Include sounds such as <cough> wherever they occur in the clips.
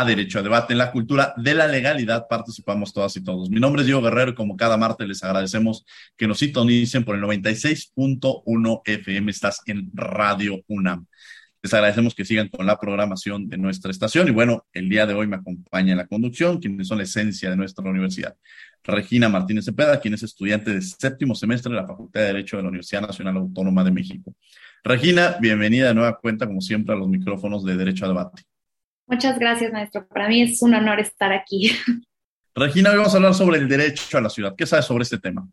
a Derecho a Debate. En la cultura de la legalidad participamos todas y todos. Mi nombre es Diego Guerrero como cada martes les agradecemos que nos sintonicen por el 96.1 FM. Estás en Radio UNAM. Les agradecemos que sigan con la programación de nuestra estación y bueno, el día de hoy me acompaña en la conducción quienes son la esencia de nuestra universidad. Regina Martínez Cepeda, quien es estudiante de séptimo semestre de la Facultad de Derecho de la Universidad Nacional Autónoma de México. Regina, bienvenida de nueva cuenta, como siempre, a los micrófonos de Derecho a Debate. Muchas gracias, maestro. Para mí es un honor estar aquí. <laughs> Regina, hoy vamos a hablar sobre el derecho a la ciudad. ¿Qué sabes sobre este tema?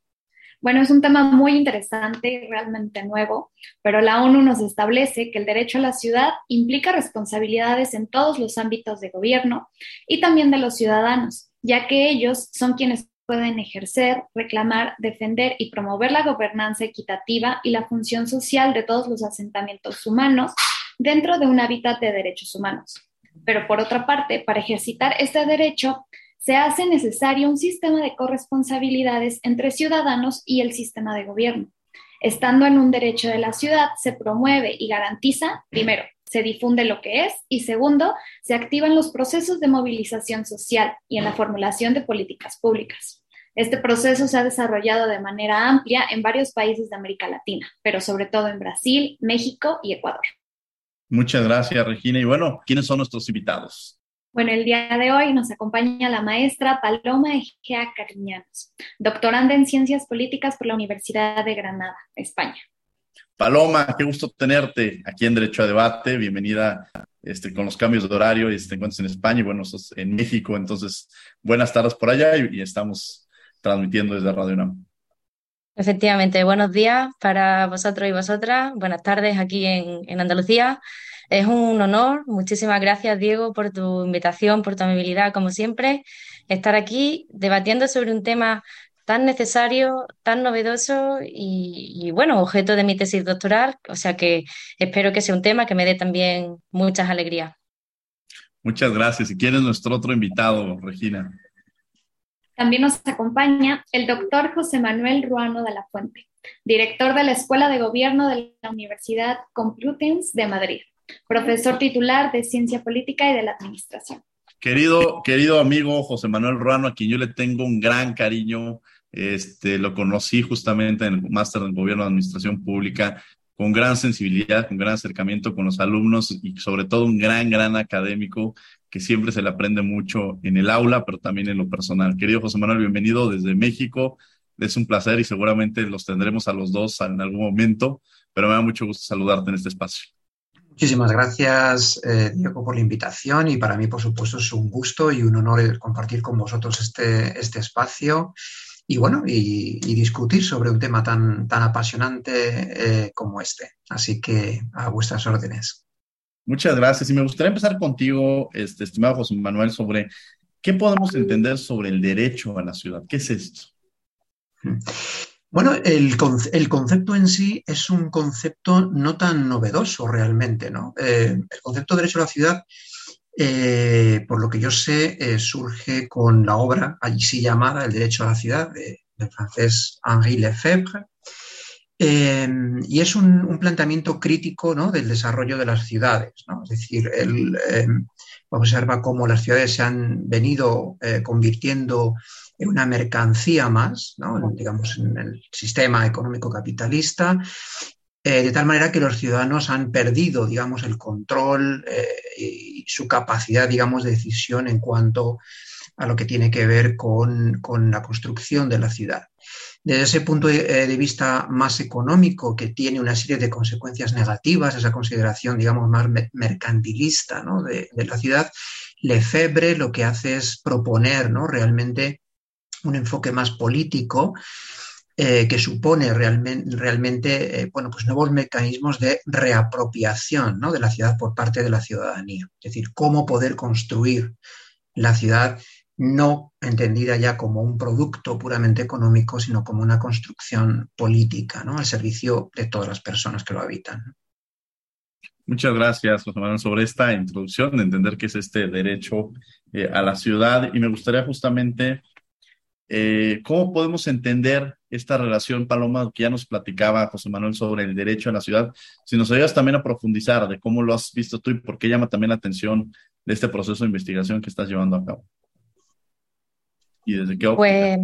Bueno, es un tema muy interesante y realmente nuevo, pero la ONU nos establece que el derecho a la ciudad implica responsabilidades en todos los ámbitos de gobierno y también de los ciudadanos, ya que ellos son quienes pueden ejercer, reclamar, defender y promover la gobernanza equitativa y la función social de todos los asentamientos humanos dentro de un hábitat de derechos humanos. Pero por otra parte, para ejercitar este derecho, se hace necesario un sistema de corresponsabilidades entre ciudadanos y el sistema de gobierno. Estando en un derecho de la ciudad, se promueve y garantiza, primero, se difunde lo que es y segundo, se activan los procesos de movilización social y en la formulación de políticas públicas. Este proceso se ha desarrollado de manera amplia en varios países de América Latina, pero sobre todo en Brasil, México y Ecuador. Muchas gracias, Regina. Y bueno, ¿quiénes son nuestros invitados? Bueno, el día de hoy nos acompaña la maestra Paloma Egea Cariñanos, doctoranda en Ciencias Políticas por la Universidad de Granada, España. Paloma, qué gusto tenerte aquí en Derecho a Debate. Bienvenida este, con los cambios de horario. Y te encuentras en España y bueno, estás en México. Entonces, buenas tardes por allá y, estamos transmitiendo desde Radio UNAM. Efectivamente, buenos días para vosotros y vosotras. Buenas tardes aquí en, en, Andalucía. Es un honor. Muchísimas gracias, Diego, por tu invitación, por tu amabilidad, como siempre, estar aquí debatiendo sobre un tema tan necesario, tan novedoso y, y, bueno, objeto de mi tesis doctoral. O sea que espero que sea un tema que me dé también muchas alegrías. Muchas gracias. ¿Y quién es nuestro otro invitado, Regina? También nos acompaña el doctor José Manuel Ruano de la Fuente, director de la Escuela de Gobierno de la Universidad Complutense de Madrid, profesor titular de Ciencia Política y de la Administración. Querido, querido amigo José Manuel Ruano, a quien yo le tengo un gran cariño, este, lo conocí justamente en el máster en Gobierno de Administración Pública, con gran sensibilidad, con gran acercamiento con los alumnos y sobre todo un gran, gran académico que siempre se le aprende mucho en el aula, pero también en lo personal. Querido José Manuel, bienvenido desde México. Es un placer y seguramente los tendremos a los dos en algún momento, pero me da mucho gusto saludarte en este espacio. Muchísimas gracias, eh, Diego, por la invitación y para mí, por supuesto, es un gusto y un honor compartir con vosotros este, este espacio y bueno, y, discutir sobre un tema tan, tan apasionante eh, como este. Así que a vuestras órdenes. Muchas gracias. Y me gustaría empezar contigo, este, estimado José Manuel, sobre qué podemos entender sobre el derecho a la ciudad. ¿Qué es esto? Bueno, el, concepto en sí es un concepto no tan novedoso realmente, ¿no? Eh, el concepto de derecho a la ciudad, eh, por lo que yo sé, eh, surge con la obra allí sí llamada El derecho a la ciudad de, del francés Henri Lefebvre, eh, y es un, planteamiento crítico del desarrollo de las ciudades. Es decir, él eh, observa cómo las ciudades se han venido eh, convirtiendo en una mercancía más, digamos, en el sistema económico capitalista, de tal manera que los ciudadanos han perdido, digamos, el control y su capacidad, digamos, de decisión en cuanto a lo que tiene que ver con, la construcción de la ciudad. Desde ese punto de, vista más económico, que tiene una serie de consecuencias negativas, esa consideración, digamos, más mercantilista de, la ciudad, Lefebvre lo que hace es proponer ¿no? realmente un enfoque más político eh, que supone realmente, realmente eh, bueno, pues nuevos mecanismos de reapropiación ¿no? de la ciudad por parte de la ciudadanía. Es decir, cómo poder construir la ciudad no entendida ya como un producto puramente económico, sino como una construcción política, ¿no? al servicio de todas las personas que lo habitan. Muchas gracias, José Manuel, sobre esta introducción de entender qué es este derecho eh, a la ciudad. Y me gustaría justamente eh, ¿Cómo podemos entender esta relación, Paloma, que ya nos platicaba José Manuel sobre el derecho a la ciudad? Si nos ayudas también a profundizar de cómo lo has visto tú y por qué llama también la atención de este proceso de investigación que estás llevando a cabo. Pues,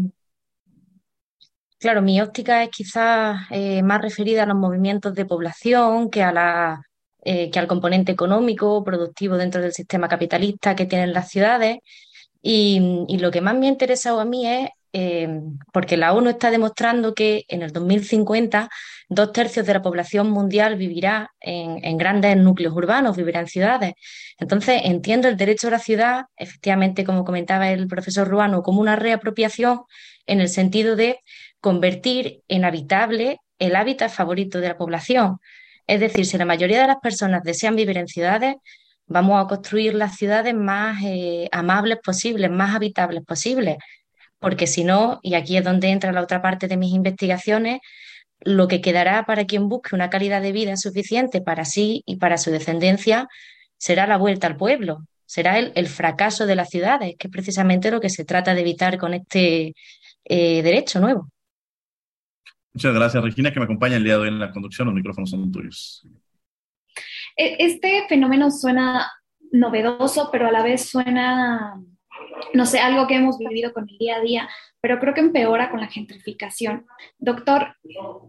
claro, mi óptica es quizás eh, más referida a los movimientos de población que a la eh, que al componente económico, productivo dentro del sistema capitalista que tienen las ciudades. Y, lo que más me ha interesado a mí es, eh, porque la ONU está demostrando que en el 2050 dos tercios de la población mundial vivirá en, grandes núcleos urbanos, vivirá en ciudades. Entonces, entiendo el derecho a la ciudad, efectivamente, como comentaba el profesor Ruano, como una reapropiación en el sentido de convertir en habitable el hábitat favorito de la población. Es decir, si la mayoría de las personas desean vivir en ciudades, vamos a construir las ciudades más eh, amables posibles, más habitables posibles, porque si no, y aquí es donde entra la otra parte de mis investigaciones, lo que quedará para quien busque una calidad de vida suficiente para sí y para su descendencia será la vuelta al pueblo, será el, fracaso de las ciudades, que es precisamente lo que se trata de evitar con este eh, derecho nuevo. Muchas gracias, Regina, que me acompaña el día de hoy en la conducción. Los micrófonos son tuyos. E, este fenómeno suena novedoso, pero a la vez suena, no sé, algo que hemos vivido con el día a día, pero creo que empeora con la gentrificación. Doctor,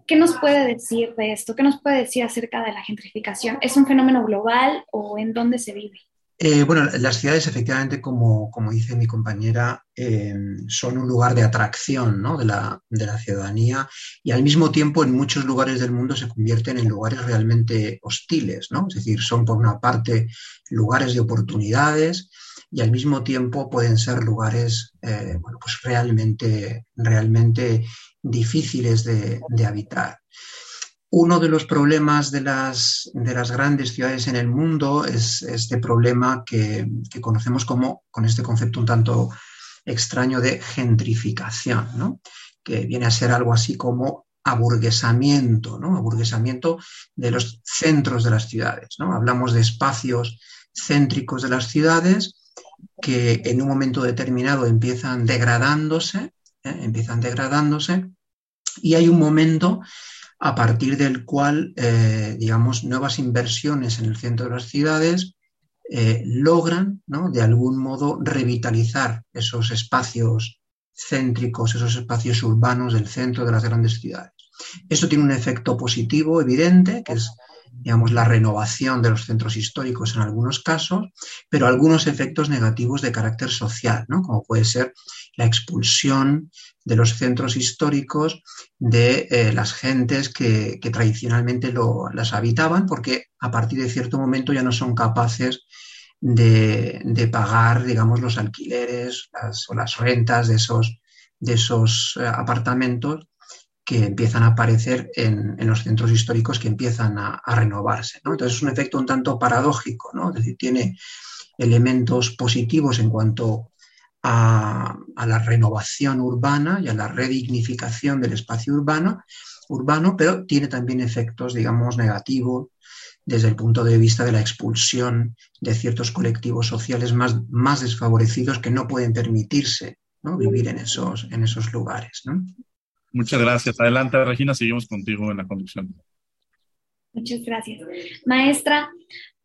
¿qué nos puede decir de esto? ¿Qué nos puede decir acerca de la gentrificación? ¿Es un fenómeno global o en dónde se vive? Eh, bueno, las ciudades efectivamente, como, como dice mi compañera, eh, son un lugar de atracción ¿no? de, la, de, la, ciudadanía y al mismo tiempo en muchos lugares del mundo se convierten en lugares realmente hostiles, ¿no? es decir, son por una parte lugares de oportunidades y al mismo tiempo pueden ser lugares eh, bueno, pues realmente, realmente difíciles de, de habitar. Uno de los problemas de las, de las grandes ciudades en el mundo es este problema que, conocemos como, con este concepto un tanto extraño de gentrificación, ¿no? que viene a ser algo así como aburguesamiento, ¿no? aburguesamiento de los centros de las ciudades. ¿no? Hablamos de espacios céntricos de las ciudades que en un momento determinado empiezan degradándose, ¿eh? empiezan degradándose, y hay un momento a partir del cual, eh, digamos, nuevas inversiones en el centro de las ciudades eh, logran, ¿no? de algún modo, revitalizar esos espacios céntricos, esos espacios urbanos del centro de las grandes ciudades. Esto tiene un efecto positivo evidente, que es digamos, la renovación de los centros históricos en algunos casos, pero algunos efectos negativos de carácter social, ¿no? como puede ser la expulsión de los centros históricos de eh, las gentes que, tradicionalmente las habitaban, porque a partir de cierto momento ya no son capaces de, pagar, digamos, los alquileres o las rentas de esos, de esos eh, apartamentos que empiezan a aparecer en, los centros históricos que empiezan a, renovarse. Entonces es un efecto un tanto paradójico, ¿no? es decir, tiene elementos positivos en cuanto a, la renovación urbana y a la redignificación del espacio urbano, urbano, pero tiene también efectos, digamos, negativos desde el punto de vista de la expulsión de ciertos colectivos sociales más, más desfavorecidos que no pueden permitirse vivir en esos, en esos lugares. Muchas gracias. Adelante, Regina, seguimos contigo en la conducción. Muchas gracias. Maestra,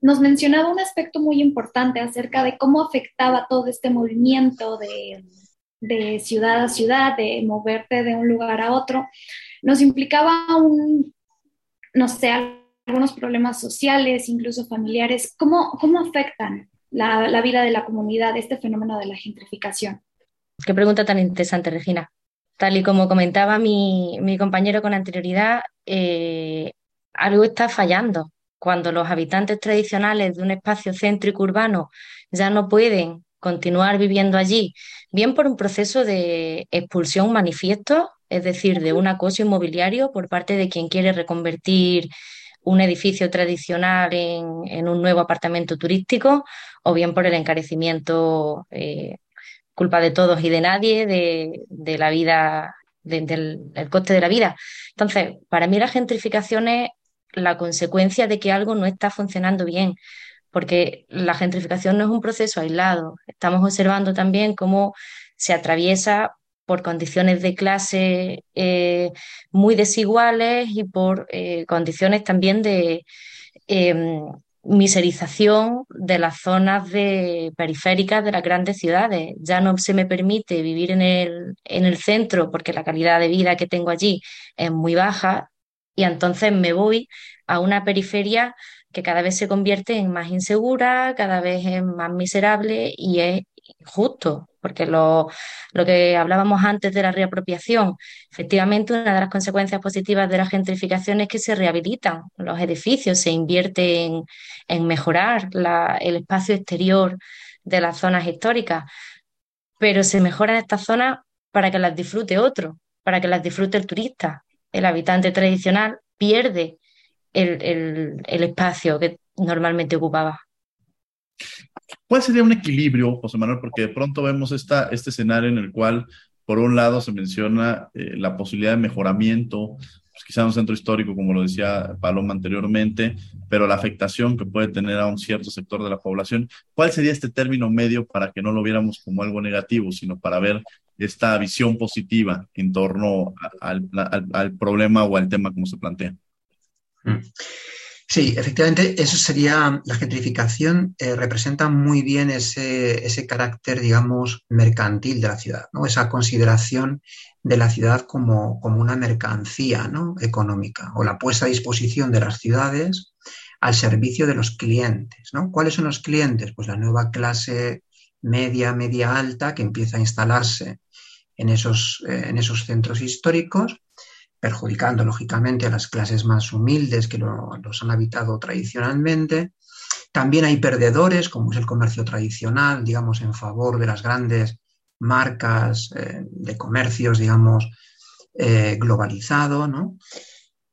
nos mencionaba un aspecto muy importante acerca de cómo afectaba todo este movimiento de, de ciudad a ciudad, de moverte de un lugar a otro. Nos implicaba un, no sé, algunos problemas sociales, incluso familiares. ¿Cómo, cómo afectan la, vida de la comunidad, este fenómeno de la gentrificación. Qué pregunta tan interesante, Regina. Tal y como comentaba mi, compañero con anterioridad, eh, algo está fallando. Cuando los habitantes tradicionales de un espacio céntrico urbano ya no pueden continuar viviendo allí, bien por un proceso de expulsión manifiesto, es decir, de un acoso inmobiliario por parte de quien quiere reconvertir un edificio tradicional en, un nuevo apartamento turístico, o bien por el encarecimiento, eh, culpa de todos y de nadie, de, la vida, del coste de la vida. Entonces, para mí la gentrificación es la consecuencia de que algo no está funcionando bien porque la gentrificación no es un proceso aislado. Estamos observando también cómo se atraviesa por condiciones de clase eh, muy desiguales y por eh, condiciones también de em, miserización de las zonas de, periféricas de las grandes ciudades. Ya no se me permite vivir en el, en el centro porque la calidad de vida que tengo allí es muy baja y entonces me voy a una periferia que cada vez se convierte en más insegura, cada vez es más miserable y es justo, porque lo, que hablábamos antes de la reapropiación, efectivamente una de las consecuencias positivas de la gentrificación es que se rehabilitan los edificios, se invierte en, mejorar el espacio exterior de las zonas históricas, pero se mejoran estas zonas para que las disfrute otro, para que las disfrute el turista. El habitante tradicional pierde el, espacio que normalmente ocupaba. ¿Cuál sería un equilibrio, José Manuel? Porque de pronto vemos este escenario en el cual, por un lado, se menciona eh, la posibilidad de mejoramiento, pues quizá un centro histórico, como lo decía Paloma anteriormente, pero la afectación que puede tener a un cierto sector de la población. ¿Cuál sería este término medio para que no lo viéramos como algo negativo, sino para ver esta visión positiva en torno al, al problema o al tema como se plantea? Mm. Sí, efectivamente, eso sería, la gentrificación eh, representa muy bien ese, carácter, digamos, mercantil de la ciudad, ¿no? esa consideración de la ciudad como, una mercancía ¿no? económica o la puesta a disposición de las ciudades al servicio de los clientes. ¿no? ¿Cuáles son los clientes? Pues la nueva clase media, media alta que empieza a instalarse en esos, eh, en esos centros históricos perjudicando lógicamente a las clases más humildes que los han habitado tradicionalmente. También hay perdedores, como es el comercio tradicional, digamos, en favor de las grandes marcas eh, de comercios, digamos, eh, globalizado, ¿no?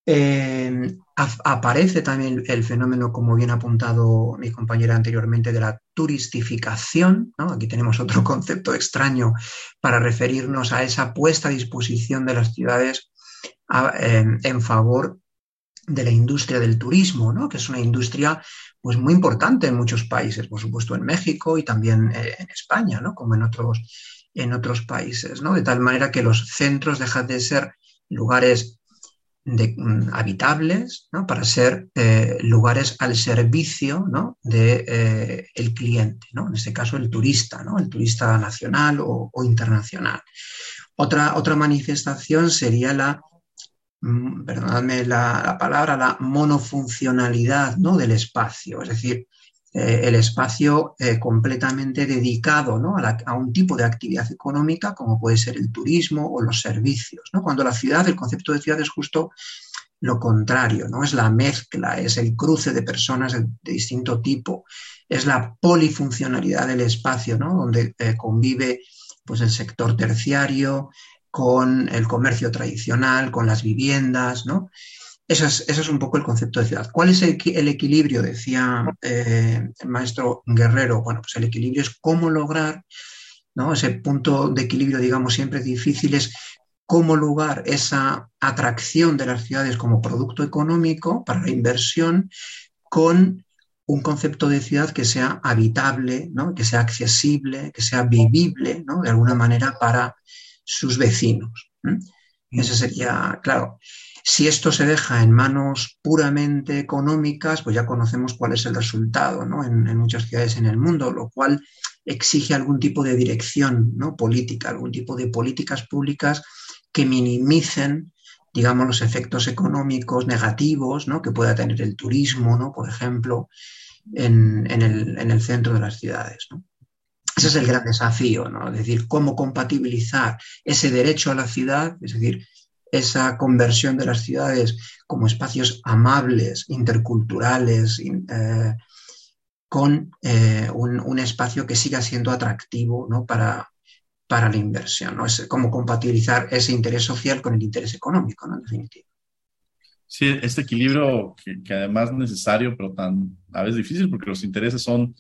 Eh, aparece también el fenómeno, como bien ha apuntado mi compañera anteriormente, de la turistificación. Aquí tenemos otro <laughs> concepto extraño para referirnos a esa puesta a disposición de las ciudades en, favor de la industria del turismo, ¿no? que es una industria pues, muy importante en muchos países, por supuesto en México y también eh, en España, ¿no? como en otros, en otros países, ¿no? de tal manera que los centros dejan de ser lugares mm, habitables para ser eh, lugares al servicio ¿no? del de, eh, cliente, ¿no? en este caso el turista, ¿no? el turista nacional o, o internacional. Otra, otra manifestación sería la perdonadme la, palabra, la monofuncionalidad ¿no? del espacio, es decir, eh, el espacio eh, completamente dedicado a, un tipo de actividad económica como puede ser el turismo o los servicios. ¿no? Cuando la ciudad, el concepto de ciudad es justo lo contrario, ¿no? es la mezcla, es el cruce de personas de, distinto tipo, es la polifuncionalidad del espacio, ¿no? donde eh, convive pues, el sector terciario, con el comercio tradicional, con las viviendas, ¿no? Eso es, un poco el concepto de ciudad. ¿Cuál es el, equilibrio? Decía eh, el maestro Guerrero. Bueno, pues el equilibrio es cómo lograr, ¿no? Ese punto de equilibrio, digamos, siempre difícil es cómo lograr esa atracción de las ciudades como producto económico para la inversión con un concepto de ciudad que sea habitable, ¿no? que sea accesible, que sea vivible, ¿no? de alguna manera para sus vecinos. Eso sería, claro, si esto se deja en manos puramente económicas, pues ya conocemos cuál es el resultado ¿no? en, muchas ciudades en el mundo, lo cual exige algún tipo de dirección ¿no? política, algún tipo de políticas públicas que minimicen, digamos, los efectos económicos negativos ¿no? que pueda tener el turismo, ¿no? por ejemplo, en, el, centro de las ciudades. Ese es el gran desafío, ¿no? es decir, cómo compatibilizar ese derecho a la ciudad, es decir, esa conversión de las ciudades como espacios amables, interculturales, eh, con eh, un, espacio que siga siendo atractivo ¿no? para, para la inversión. ¿no? Es como compatibilizar ese interés social con el interés económico, ¿no? en definitiva. Sí, este equilibrio que, además es necesario, pero tan a veces difícil porque los intereses son,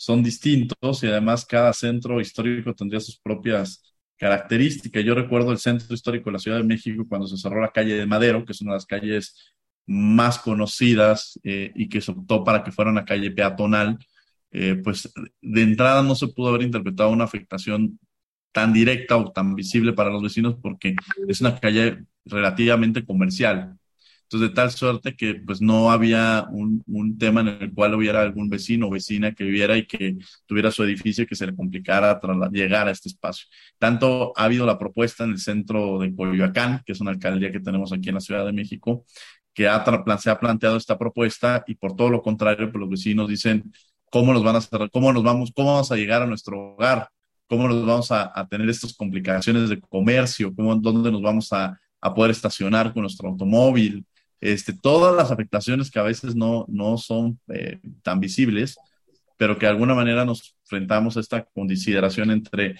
son distintos y además cada centro histórico tendría sus propias características. Yo recuerdo el centro histórico de la Ciudad de México cuando se cerró la calle de Madero, que es una de las calles más conocidas eh, y que se optó para que fuera una calle peatonal, eh, pues de entrada no se pudo haber interpretado una afectación tan directa o tan visible para los vecinos porque es una calle relativamente comercial. Entonces, de tal suerte que pues no había un, un, tema en el cual hubiera algún vecino o vecina que viviera y que tuviera su edificio que se le complicara llegar a este espacio. Tanto ha habido la propuesta en el centro de Coyoacán, que es una alcaldía que tenemos aquí en la Ciudad de México, que se ha planteado esta propuesta y por todo lo contrario, pues los vecinos dicen, ¿cómo nos van a hacer, cómo nos vamos, cómo vamos a llegar a nuestro hogar? ¿Cómo nos vamos a, a tener estas complicaciones de comercio? ¿Cómo, ¿Dónde nos vamos a, a poder estacionar con nuestro automóvil? Este, todas las afectaciones que a veces no, no son eh, tan visibles, pero que de alguna manera nos enfrentamos a esta consideración entre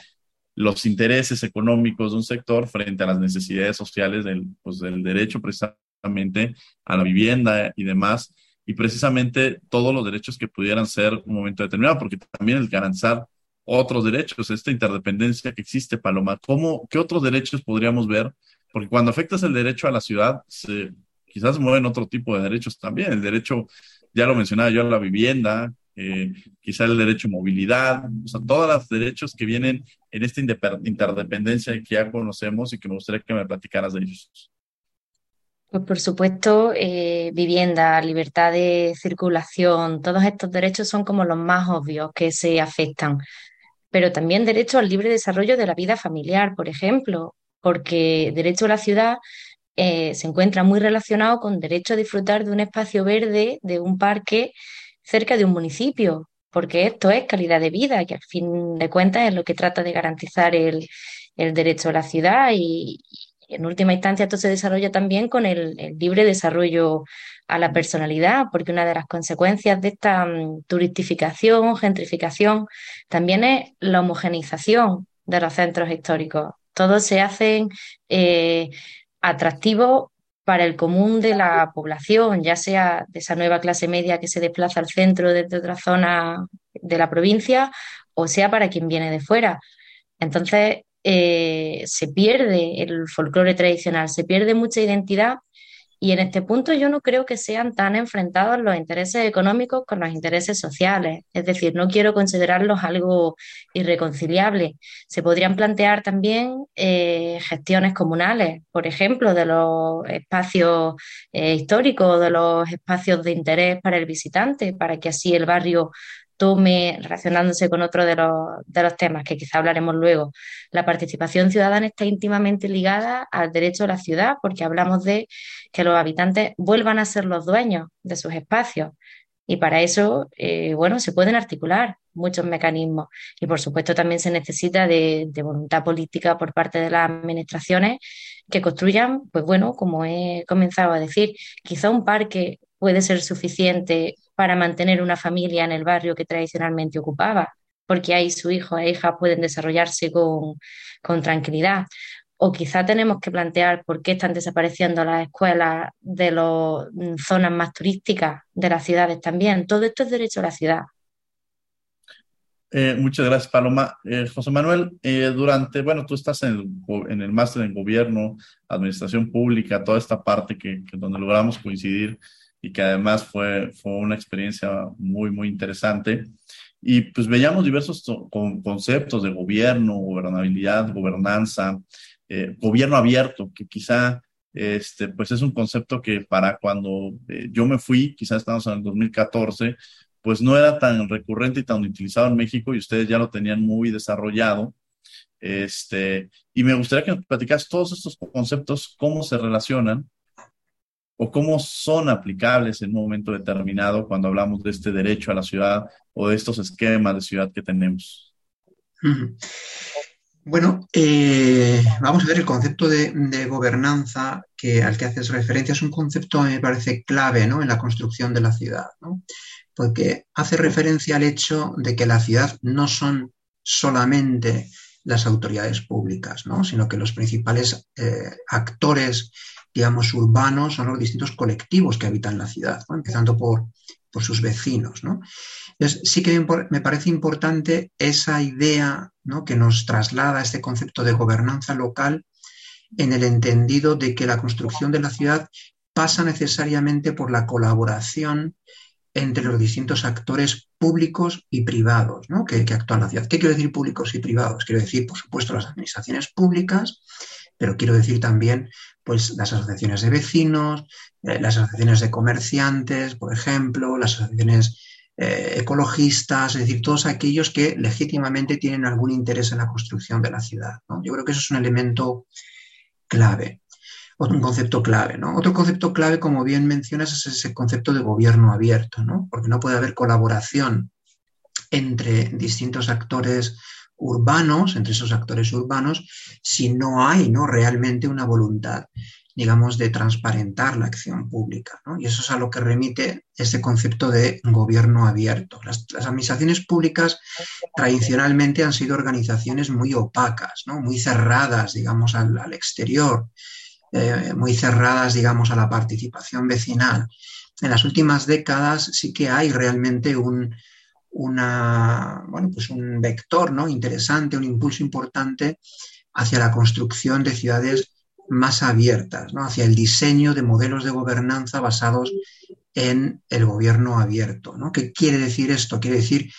los intereses económicos de un sector frente a las necesidades sociales del, pues, del derecho precisamente a la vivienda y demás, y precisamente todos los derechos que pudieran ser un momento determinado, porque también el garantizar otros derechos, esta interdependencia que existe, Paloma, ¿cómo, ¿qué otros derechos podríamos ver? Porque cuando afectas el derecho a la ciudad, se, quizás mueven otro tipo de derechos también. El derecho, ya lo mencionaba yo, a la vivienda, eh, quizás el derecho a movilidad, o sea, todos los derechos que vienen en esta interdependencia que ya conocemos y que me gustaría que me platicaras de ellos. Pues por supuesto, eh, vivienda, libertad de circulación, todos estos derechos son como los más obvios que se afectan, pero también derecho al libre desarrollo de la vida familiar, por ejemplo, porque derecho a la ciudad eh, se encuentra muy relacionado con derecho a disfrutar de un espacio verde, de un parque cerca de un municipio, porque esto es calidad de vida, que al fin de cuentas es lo que trata de garantizar el, derecho a la ciudad y, en última instancia esto se desarrolla también con el, libre desarrollo a la personalidad, porque una de las consecuencias de esta mm, turistificación, gentrificación, también es la homogeneización de los centros históricos. Todos se hacen atractivo para el común de la población, ya sea de esa nueva clase media que se desplaza al centro desde otra zona de la provincia, o sea para quien viene de fuera. Entonces, eh, se pierde el folclore tradicional, se pierde mucha identidad y en este punto yo no creo que sean tan enfrentados los intereses económicos con los intereses sociales. Es decir, no quiero considerarlos algo irreconciliable. Se podrían plantear también eh, gestiones comunales, por ejemplo, de los espacios eh, históricos, de los espacios de interés para el visitante, para que así el barrio tome, relacionándose con otro de los, de los temas que quizá hablaremos luego, la participación ciudadana está íntimamente ligada al derecho a la ciudad, porque hablamos de que los habitantes vuelvan a ser los dueños de sus espacios. Y para eso, eh, bueno, se pueden articular muchos mecanismos. Y por supuesto también se necesita de, de, voluntad política por parte de las administraciones que construyan, pues bueno, como he comenzado a decir, quizá un parque puede ser suficiente para mantener una familia en el barrio que tradicionalmente ocupaba, porque ahí su hijo e hija pueden desarrollarse con, con tranquilidad. O quizá tenemos que plantear por qué están desapareciendo las escuelas de las mm, zonas más turísticas de las ciudades también. Todo esto es derecho a la ciudad. Eh, muchas gracias, Paloma. Eh, José Manuel, eh, durante, bueno, tú estás en el, máster en gobierno, administración pública, toda esta parte que, que donde logramos coincidir y que además fue, fue una experiencia muy, muy interesante. Y pues veíamos diversos conceptos de gobierno, gobernabilidad, gobernanza, eh, gobierno abierto, que quizá este, pues es un concepto que para cuando eh, yo me fui, quizás estamos en el 2014, pues no era tan recurrente y tan utilizado en México y ustedes ya lo tenían muy desarrollado. Este, y me gustaría que nos platicas todos estos conceptos, cómo se relacionan o cómo son aplicables en un momento determinado cuando hablamos de este derecho a la ciudad o de estos esquemas de ciudad que tenemos. Bueno, eh, vamos a ver el concepto de, gobernanza que, al que haces referencia. Es un concepto, me parece, clave ¿no? en la construcción de la ciudad, porque hace referencia al hecho de que la ciudad no son solamente las autoridades públicas, sino que los principales eh, actores, digamos, urbanos son los distintos colectivos que habitan la ciudad, empezando por, por sus vecinos. ¿no? Sí que me parece importante esa idea ¿no? que nos traslada este concepto de gobernanza local en el entendido de que la construcción de la ciudad pasa necesariamente por la colaboración entre los distintos actores públicos y privados ¿no? que, que actúan en la ciudad. ¿Qué quiero decir públicos y privados? Quiero decir, por supuesto, las administraciones públicas, pero quiero decir también pues, las asociaciones de vecinos, eh, las asociaciones de comerciantes, por ejemplo, las asociaciones eh, ecologistas, es decir, todos aquellos que legítimamente tienen algún interés en la construcción de la ciudad. Yo creo que eso es un elemento clave, un concepto clave. ¿no? Otro concepto clave, como bien mencionas, es ese concepto de gobierno abierto, ¿no? porque no puede haber colaboración entre distintos actores urbanos, entre esos actores urbanos, si no hay ¿no? realmente una voluntad digamos, de transparentar la acción pública. Y eso es a lo que remite este concepto de gobierno abierto. Las, administraciones públicas tradicionalmente han sido organizaciones muy opacas, ¿no? muy cerradas, digamos, al, exterior, eh, muy cerradas, digamos, a la participación vecinal. En las últimas décadas sí que hay realmente un, una, bueno, pues un vector ¿no? interesante, un impulso importante hacia la construcción de ciudades más abiertas, ¿no? hacia el diseño de modelos de gobernanza basados en el gobierno abierto. ¿no? ¿Qué quiere decir esto? Quiere decir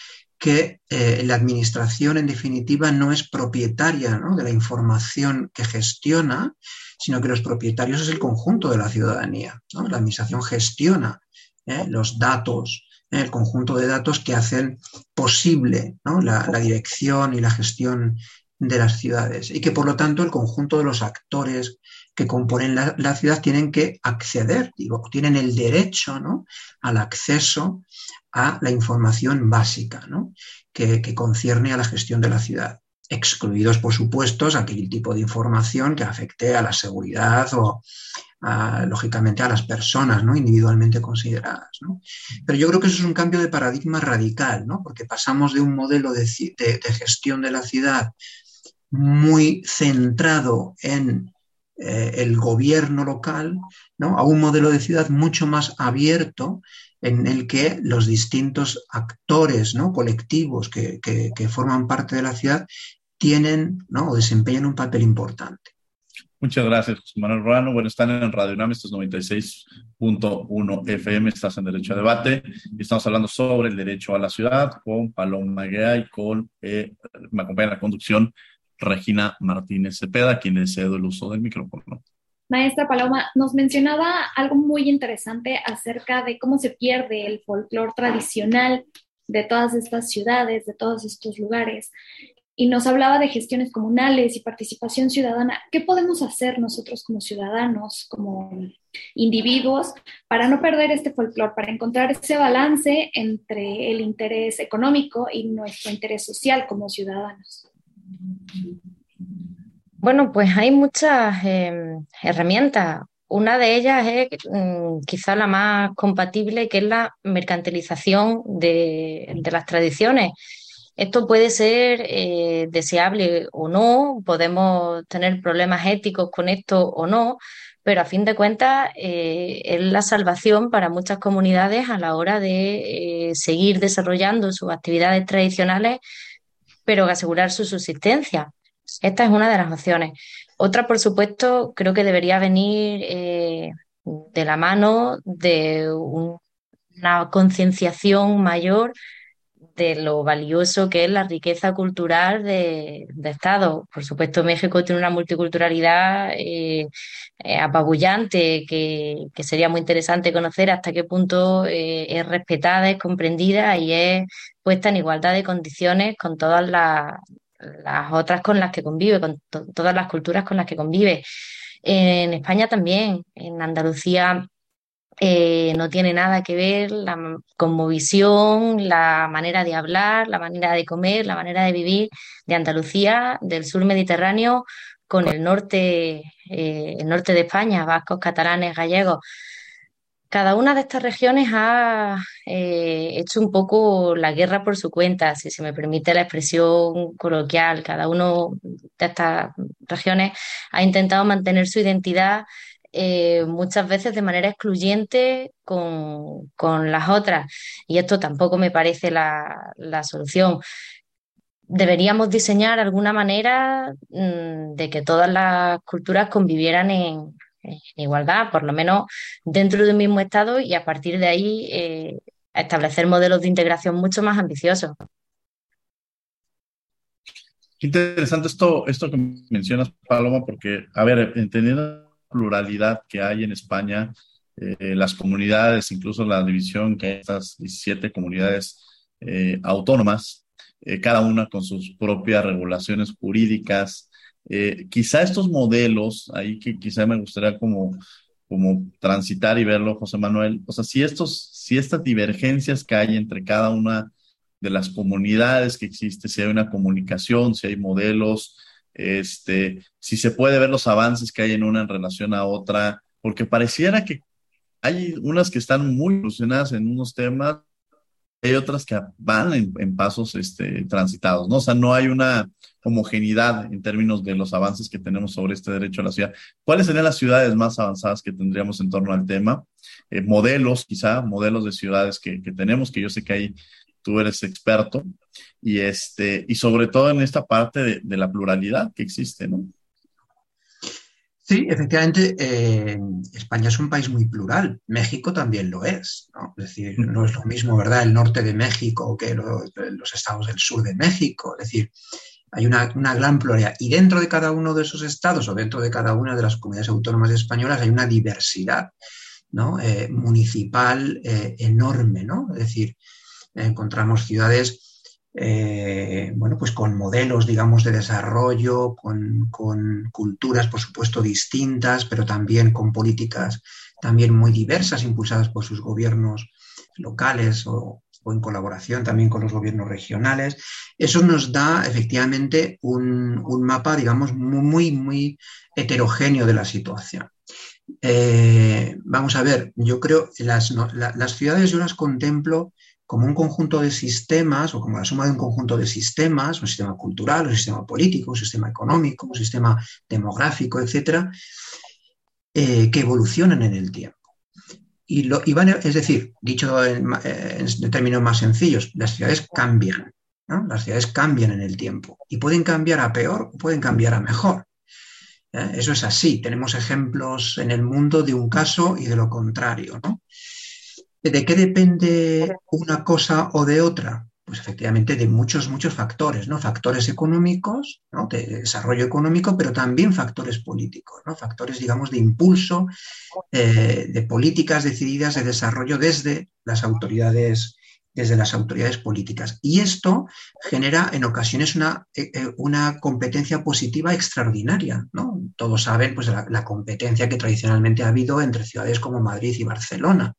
que eh, la administración, en definitiva, no es propietaria de la información que gestiona, sino que los propietarios es el conjunto de la ciudadanía. La administración gestiona ¿eh? los datos. El conjunto de datos que hacen posible la, dirección y la gestión de las ciudades. Y que por lo tanto el conjunto de los actores que componen la, ciudad tienen que acceder, digo, tienen el derecho al acceso a la información básica que, concierne a la gestión de la ciudad, excluidos por supuesto aquel tipo de información que afecte a la seguridad o lógicamente a las personas ¿no? individualmente consideradas. Pero yo creo que eso es un cambio de paradigma radical, ¿no? porque pasamos de un modelo de, gestión de la ciudad muy centrado en eh, el gobierno local, ¿no? a un modelo de ciudad mucho más abierto en el que los distintos actores ¿no? colectivos que, forman parte de la ciudad tienen ¿no? o desempeñan un papel importante. Muchas gracias, José Manuel Ruano. Bueno, están en Radio UNAM, esto es 96.1 FM, estás en Derecho a Debate y estamos hablando sobre el derecho a la ciudad con Paloma Guea y con, eh, me acompaña en la conducción, Regina Martínez Cepeda, quien le cedo el uso del micrófono. Maestra Paloma, nos mencionaba algo muy interesante acerca de cómo se pierde el folclore tradicional de todas estas ciudades, de todos estos lugares. Y nos hablaba de gestiones comunales y participación ciudadana. ¿Qué podemos hacer nosotros como ciudadanos, como individuos, para no perder este folclore, para encontrar ese balance entre el interés económico y nuestro interés social como ciudadanos? Bueno, pues hay muchas em, herramientas. Una de ellas es mm, quizá la más compatible, que es la mercantilización de, las tradiciones. Esto puede ser eh, deseable o no, podemos tener problemas éticos con esto o no, pero a fin de cuentas eh, es la salvación para muchas comunidades a la hora de eh, seguir desarrollando sus actividades tradicionales pero asegurar su subsistencia. Esta es una de las opciones. Otra, por supuesto, creo que debería venir de la mano de una concienciación mayor de lo valioso que es la riqueza cultural de, Estado. Por supuesto, México tiene una multiculturalidad eh, eh, apabullante que, sería muy interesante conocer hasta qué punto es respetada, es comprendida y es puesta en igualdad de condiciones con todas las, otras con las que convive, con todas las culturas con las que convive. En España también, en Andalucía eh, no tiene nada que ver la visión, la manera de hablar, la manera de comer, la manera de vivir de Andalucía, del sur mediterráneo, con el norte, eh, el norte de España, vascos, catalanes, gallegos. Cada una de estas regiones ha eh, hecho un poco la guerra por su cuenta, si se me permite la expresión coloquial. Cada uno de estas regiones ha intentado mantener su identidad eh, muchas veces de manera excluyente con, las otras. Y esto tampoco me parece la, solución. Deberíamos diseñar alguna manera mm, de que todas las culturas convivieran en, igualdad, por lo menos dentro de un mismo Estado y a partir de ahí eh, establecer modelos de integración mucho más ambiciosos. Qué interesante esto, esto que mencionas, Paloma, porque, a ver, entendiendo pluralidad que hay en España, eh, las comunidades, incluso la división que hay estas 17 comunidades eh, autónomas, eh, cada una con sus propias regulaciones jurídicas. quizá estos modelos, ahí que quizá me gustaría como, como transitar y verlo, José Manuel, o sea, si, estos, si estas divergencias que hay entre cada una de las comunidades que existe, si hay una comunicación, si hay modelos, este, si se puede ver los avances que hay en una en relación a otra, porque pareciera que hay unas que están muy evolucionadas en unos temas, hay otras que van en, pasos este, transitados, ¿no? O sea, no hay una homogeneidad en términos de los avances que tenemos sobre este derecho a la ciudad. ¿Cuáles serían las ciudades más avanzadas que tendríamos en torno al tema? Eh, modelos, quizá, modelos de ciudades que, que tenemos, que yo sé que hay tú eres experto, y, este, y sobre todo en esta parte de, la pluralidad que existe, ¿no? Sí, efectivamente, eh, España es un país muy plural. México también lo es. ¿no? Es decir, no es lo mismo, ¿verdad?, el norte de México que los, estados del sur de México. Es decir, hay una, gran pluralidad. Y dentro de cada uno de esos estados o dentro de cada una de las comunidades autónomas españolas hay una diversidad ¿no? Eh, municipal eh, enorme. ¿no? Es decir, encontramos ciudades eh, bueno, pues con modelos, digamos, de desarrollo, con, culturas, por supuesto, distintas, pero también con políticas también muy diversas, impulsadas por sus gobiernos locales o, en colaboración también con los gobiernos regionales. Eso nos da efectivamente un, mapa, digamos, muy, muy heterogéneo de la situación. Eh, vamos a ver, yo creo las, las ciudades yo las contemplo como un conjunto de sistemas o como la suma de un conjunto de sistemas, un sistema cultural, un sistema político, un sistema económico, un sistema demográfico, etcétera, eh, que evolucionan en el tiempo. Y, lo, es decir, dicho en, términos más sencillos, las ciudades cambian, las ciudades cambian en el tiempo y pueden cambiar a peor o pueden cambiar a mejor. ¿eh? Eso es así. Tenemos ejemplos en el mundo de un caso y de lo contrario. ¿no? ¿De qué depende una cosa o de otra? Pues efectivamente de muchos, muchos factores, ¿no? Factores económicos, ¿no? de desarrollo económico, pero también factores políticos, ¿no? Factores, digamos, de impulso, eh, de políticas decididas de desarrollo desde las autoridades desde las autoridades políticas. Y esto genera en ocasiones una, eh, eh, una competencia positiva extraordinaria. ¿no? Todos saben pues, la, competencia que tradicionalmente ha habido entre ciudades como Madrid y Barcelona.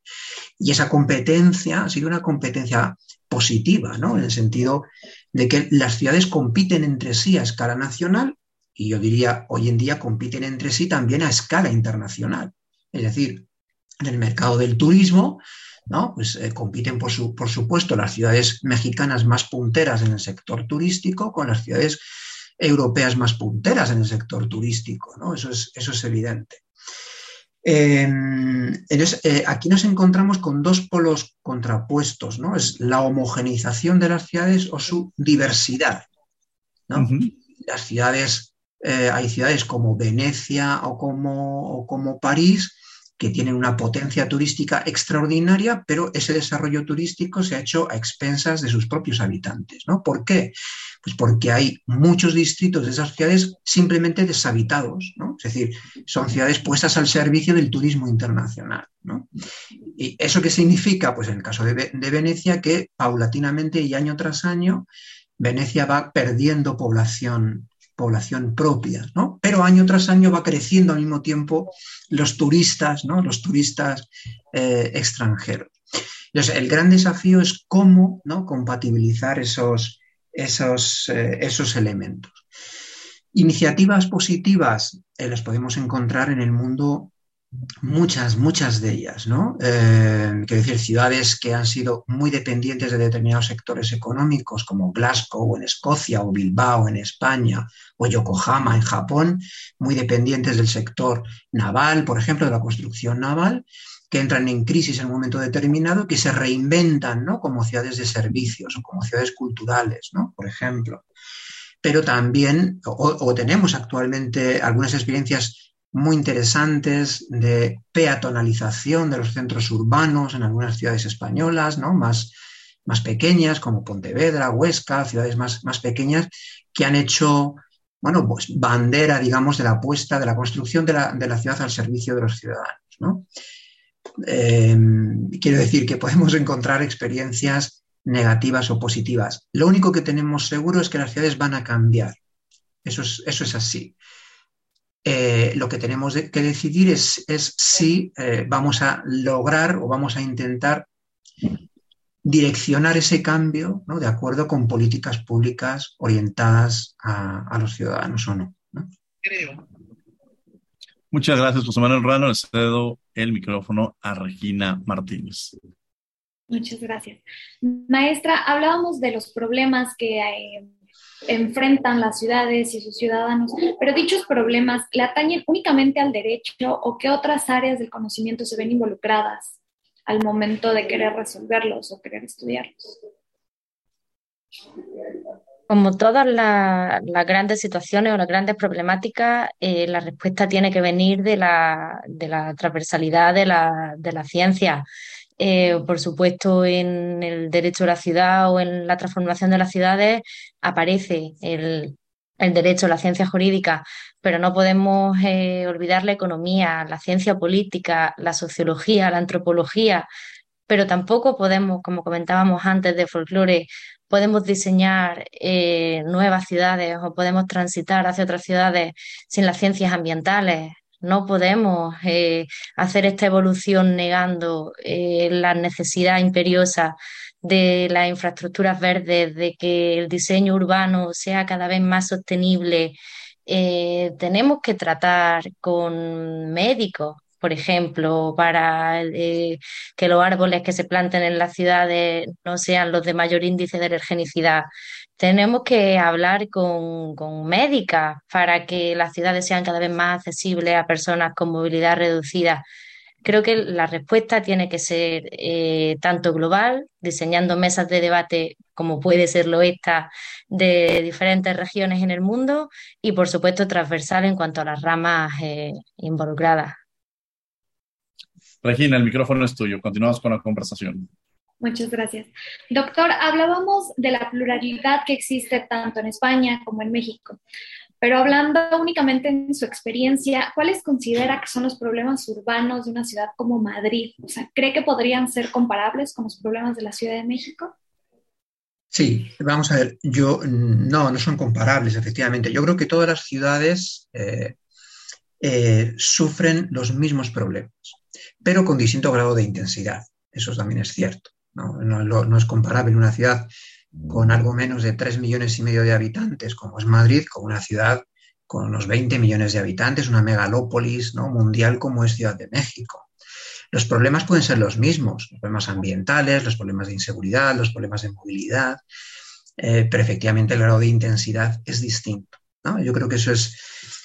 Y esa competencia ha sido una competencia positiva, ¿no? en el sentido de que las ciudades compiten entre sí a escala nacional y yo diría hoy en día compiten entre sí también a escala internacional. Es decir, en el mercado del turismo, ¿no? Pues eh, compiten, por, su, por supuesto, las ciudades mexicanas más punteras en el sector turístico con las ciudades europeas más punteras en el sector turístico, ¿no? Eso es, eso es evidente. Em, eh, aquí nos encontramos con dos polos contrapuestos, ¿no? Es la homogeneización de las ciudades o su diversidad. Las ciudades, eh, hay ciudades como Venecia o como, o como París, que tienen una potencia turística extraordinaria, pero ese desarrollo turístico se ha hecho a expensas de sus propios habitantes. ¿no? ¿Por qué? Pues porque hay muchos distritos de esas ciudades simplemente deshabitados, ¿no? es decir, son ciudades puestas al servicio del turismo internacional. ¿no? ¿Y eso qué significa? Pues en el caso de, de Venecia, que paulatinamente y año tras año, Venecia va perdiendo población población propia, ¿no? Pero año tras año va creciendo al mismo tiempo los turistas, ¿no? Los turistas eh, extranjeros. El gran desafío es cómo ¿no? compatibilizar esos, esos, eh, esos elementos. Iniciativas positivas eh, las podemos encontrar en el mundo muchas, muchas de ellas, ¿no? Eh, quiero decir, ciudades que han sido muy dependientes de determinados sectores económicos, como Glasgow en Escocia, o Bilbao en España, o Yokohama en Japón, muy dependientes del sector naval, por ejemplo, de la construcción naval, que entran en crisis en un momento determinado, que se reinventan, ¿no? Como ciudades de servicios o como ciudades culturales, ¿no? Por ejemplo. Pero también, o, o tenemos actualmente algunas experiencias muy interesantes de peatonalización de los centros urbanos en algunas ciudades españolas, ¿no? más, más pequeñas, como Pontevedra, Huesca, ciudades más, más pequeñas, que han hecho bueno, pues bandera, digamos, de la apuesta, de la construcción de la, de la ciudad al servicio de los ciudadanos. ¿no? Eh, quiero decir que podemos encontrar experiencias negativas o positivas. Lo único que tenemos seguro es que las ciudades van a cambiar. Eso es, eso es así. Eh, lo que tenemos que decidir es, si eh, vamos a lograr o vamos a intentar direccionar ese cambio de acuerdo con políticas públicas orientadas a, los ciudadanos o no. Creo. Muchas gracias, José Manuel Rano. Le cedo el micrófono a Regina Martínez. Muchas gracias. Maestra, hablábamos de los problemas que hay enfrentan las ciudades y sus ciudadanos, pero dichos problemas le atañen únicamente al derecho o qué otras áreas del conocimiento se ven involucradas al momento de querer resolverlos o querer estudiarlos. Como todas las grandes situaciones o las grandes problemáticas, eh, la respuesta tiene que venir de la, de la transversalidad de la, de la ciencia. Eh, por supuesto, en el derecho a la ciudad o en la transformación de las ciudades aparece el, derecho a la ciencia jurídica, pero no podemos eh, olvidar la economía, la ciencia política, la sociología, la antropología, pero tampoco podemos, como comentábamos antes de folclore, podemos diseñar eh, nuevas ciudades o podemos transitar hacia otras ciudades sin las ciencias ambientales, no podemos eh, hacer esta evolución negando eh, la necesidad imperiosa de las infraestructuras verdes, de que el diseño urbano sea cada vez más sostenible. Eh, tenemos que tratar con médicos, por ejemplo, para que los árboles que se planten en las ciudades no sean los de mayor índice de alergenicidad tenemos que hablar con, médicas para que las ciudades sean cada vez más accesibles a personas con movilidad reducida. Creo que la respuesta tiene que ser eh, tanto global, diseñando mesas de debate como puede serlo esta de diferentes regiones en el mundo y por supuesto transversal en cuanto a las ramas eh, involucradas. Regina, el micrófono es tuyo. Continuamos con la conversación. Muchas gracias. Doctor, hablábamos de la pluralidad que existe tanto en España como en México, pero hablando únicamente en su experiencia, ¿cuáles considera que son los problemas urbanos de una ciudad como Madrid? O sea, ¿cree que podrían ser comparables con los problemas de la Ciudad de México? Sí, vamos a ver, yo no, no son comparables, efectivamente. Yo creo que todas las ciudades eh, eh, sufren los mismos problemas, pero con distinto grado de intensidad. Eso también es cierto. No, es comparable una ciudad con algo menos de 3 millones y medio de habitantes, como es Madrid, con una ciudad con unos 20 millones de habitantes, una megalópolis ¿no? mundial como es Ciudad de México. Los problemas pueden ser los mismos, los problemas ambientales, los problemas de inseguridad, los problemas de movilidad, eh, pero efectivamente el grado de intensidad es distinto. Yo creo que eso es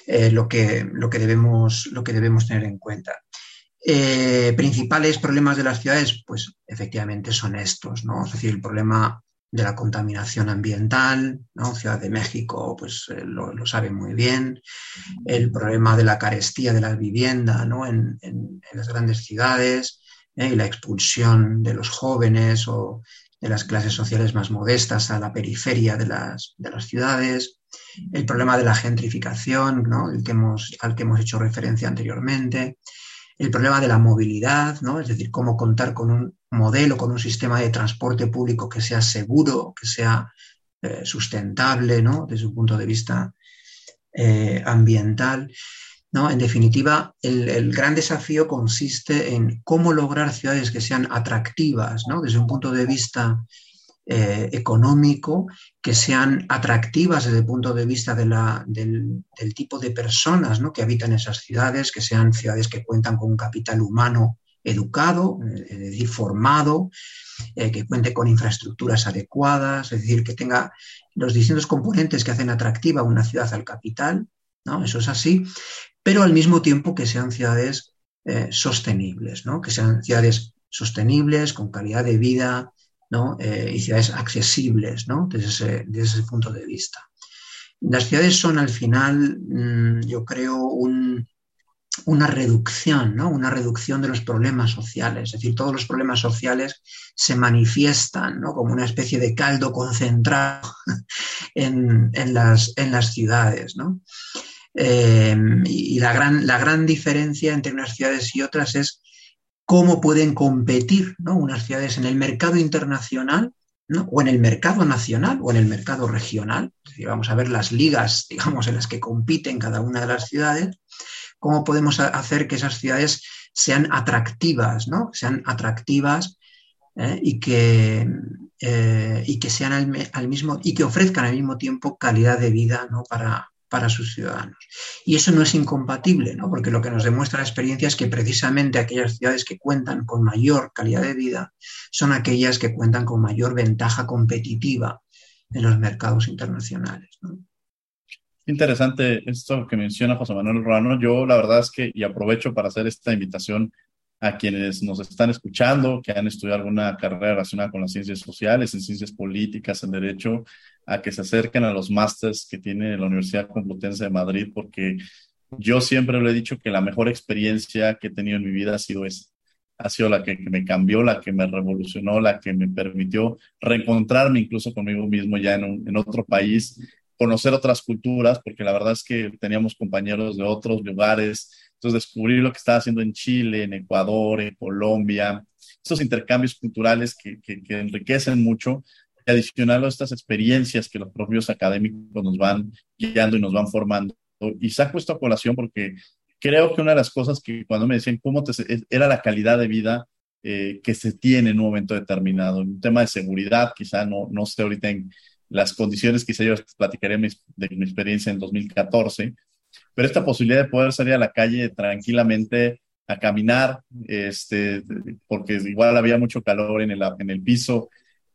eh, lo, que, lo, que debemos, lo que debemos tener en cuenta. Eh, principales problemas de las ciudades, pues efectivamente son estos, ¿no? Es decir, el problema de la contaminación ambiental, ¿no? Ciudad de México, pues eh, lo, sabe muy bien, el problema de la carestía de la vivienda, ¿no? En, las grandes ciudades, ¿eh? y la expulsión de los jóvenes o de las clases sociales más modestas a la periferia de las, de las ciudades, el problema de la gentrificación, ¿no? al que hemos hecho referencia anteriormente, el problema de la movilidad, ¿no? es decir, cómo contar con un modelo, con un sistema de transporte público que sea seguro, que sea eh, sustentable ¿no? desde un punto de vista eh, ambiental. ¿no? En definitiva, el, gran desafío consiste en cómo lograr ciudades que sean atractivas ¿no? desde un punto de vista eh, económico, que sean atractivas desde el punto de vista del, tipo de personas ¿no? que habitan esas ciudades, que sean ciudades que cuentan con un capital humano educado, eh, es decir, formado, eh, que cuente con infraestructuras adecuadas, es decir, que tenga los distintos componentes que hacen atractiva una ciudad al capital, ¿no? Eso es así, pero al mismo tiempo que sean ciudades sostenibles, ¿no? Que sean ciudades sostenibles, con calidad de vida, ¿no? y ciudades accesibles, ¿no? Desde ese, desde ese punto de vista. Las ciudades son al final, mm, yo creo, un, una reducción, ¿no? una reducción de los problemas sociales. Es decir, todos los problemas sociales se manifiestan como una especie de caldo concentrado <laughs> en, las, en las, ciudades. Em, y la gran, la gran diferencia entre unas ciudades y otras es cómo pueden competir unas ciudades en el mercado internacional o en el mercado nacional o en el mercado regional. vamos a ver las ligas, digamos, en las que compiten cada una de las ciudades cómo podemos hacer que esas ciudades sean atractivas, ¿no? Sean atractivas ¿eh? y, que, eh, y que ofrezcan al mismo tiempo calidad de vida ¿no? para, para sus ciudadanos. Y eso no es incompatible, ¿no? porque lo que nos demuestra la experiencia es que precisamente aquellas ciudades que cuentan con mayor calidad de vida son aquellas que cuentan con mayor ventaja competitiva en los mercados internacionales. Interesante esto que menciona José Manuel Ruano. Yo la verdad es que, y aprovecho para hacer esta invitación a quienes nos están escuchando, que han estudiado alguna carrera relacionada con las ciencias sociales, en ciencias políticas, en derecho, a que se acerquen a los másters que tiene la Universidad Complutense de Madrid, porque yo siempre le he dicho que la mejor experiencia que he tenido en mi vida ha sido esa. Ha sido la que, me cambió, la que me revolucionó, la que me permitió reencontrarme incluso conmigo mismo ya en, un, en otro país conocer otras culturas, porque la verdad es que teníamos compañeros de otros lugares, entonces descubrir lo que estaba haciendo en Chile, en Ecuador, en Colombia, estos intercambios culturales que, que, enriquecen mucho, adicional a estas experiencias que los propios académicos nos van guiando y nos van formando. Y saco esto a colación porque creo que una de las cosas que cuando me decían cómo era la calidad de vida eh, que se tiene en un momento determinado, un tema de seguridad, quizá no, no sé ahorita en, las condiciones, quizá yo platicaré de mi experiencia en 2014, pero esta posibilidad de poder salir a la calle tranquilamente a caminar, este, porque igual había mucho calor en el, en el piso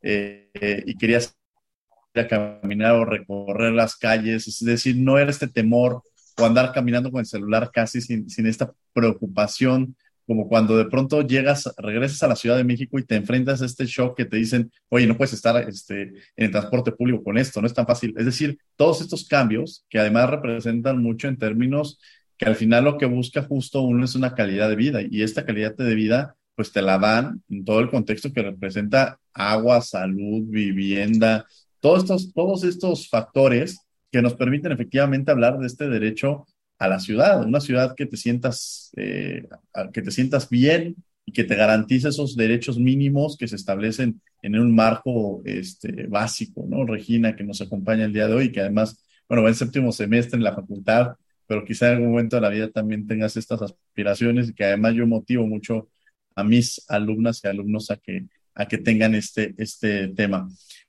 eh, y quería ir a caminar o recorrer las calles, es decir, no era este temor o andar caminando con el celular casi sin, sin esta preocupación como cuando de pronto llegas, regresas a la Ciudad de México y te enfrentas a este shock que te dicen, oye, no puedes estar este, en el transporte público con esto, no es tan fácil. Es decir, todos estos cambios que además representan mucho en términos que al final lo que busca justo uno es una calidad de vida y esta calidad de vida pues te la dan en todo el contexto que representa agua, salud, vivienda, todos estos, todos estos factores que nos permiten efectivamente hablar de este derecho a la ciudad, una ciudad que te sientas, eh, que te sientas bien y que te garantice esos derechos mínimos que se establecen en un marco este, básico, ¿no? Regina, que nos acompaña el día de hoy, que además, bueno, va en séptimo semestre en la facultad, pero quizá en algún momento de la vida también tengas estas aspiraciones y que además yo motivo mucho a mis alumnas y alumnos a que, a que tengan este, este tema.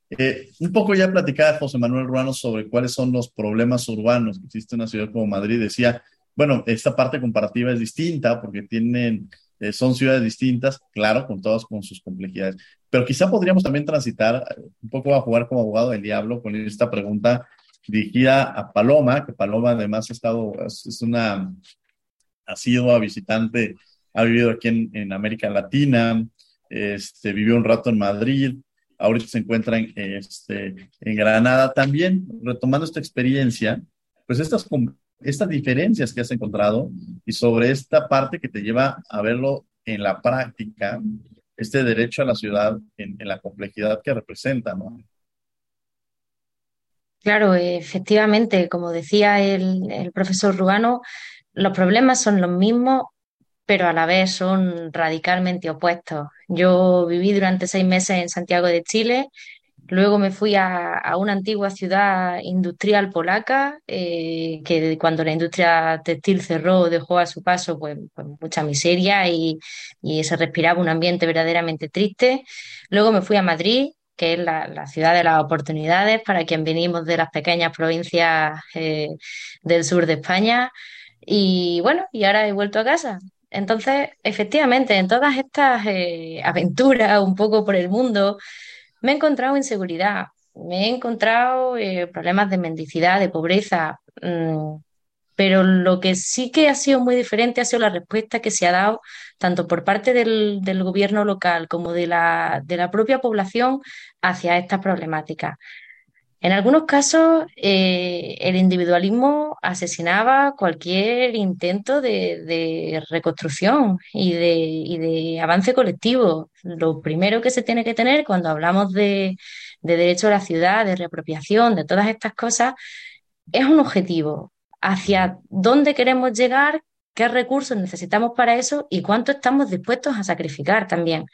Eh, un poco ya platicaba José Manuel Ruano sobre cuáles son los problemas urbanos que existe en una ciudad como Madrid. Decía, bueno, esta parte comparativa es distinta porque tienen, eh, son ciudades distintas, claro, con todas sus complejidades. Pero quizá podríamos también transitar eh, un poco a jugar como abogado del diablo con esta pregunta dirigida a Paloma, que Paloma además ha estado, es una, ha sido visitante, ha vivido aquí en, en América Latina, este, vivió un rato en Madrid, ahorita se encuentra en, este, en Granada también, retomando esta experiencia, pues estas, estas diferencias que has encontrado y sobre esta parte que te lleva a verlo en la práctica, este derecho a la ciudad en, la complejidad que representa, ¿no? Claro, efectivamente, como decía el, el profesor Rubano, los problemas son los mismos pero a la vez son radicalmente opuestos. Yo viví durante seis meses en Santiago de Chile Luego me fui a, una antigua ciudad industrial polaca, eh, que cuando la industria textil cerró dejó a su paso pues, pues mucha miseria y, se respiraba un ambiente verdaderamente triste. Luego me fui a Madrid, que es la, ciudad de las oportunidades para quien venimos de las pequeñas provincias eh, del sur de España. Y bueno, y ahora he vuelto a casa. Entonces, efectivamente, en todas estas eh, aventuras un poco por el mundo, me he encontrado inseguridad, me he encontrado eh, problemas de mendicidad, de pobreza, mm, pero lo que sí que ha sido muy diferente ha sido la respuesta que se ha dado tanto por parte del, gobierno local como de la, de la propia población hacia estas problemáticas. En algunos casos, eh, el individualismo asesinaba cualquier intento de, reconstrucción y de, avance colectivo. Lo primero que se tiene que tener cuando hablamos de, derecho a la ciudad, de reapropiación, de todas estas cosas, es un objetivo. Hacia dónde queremos llegar, qué recursos necesitamos para eso y cuánto estamos dispuestos a sacrificar también.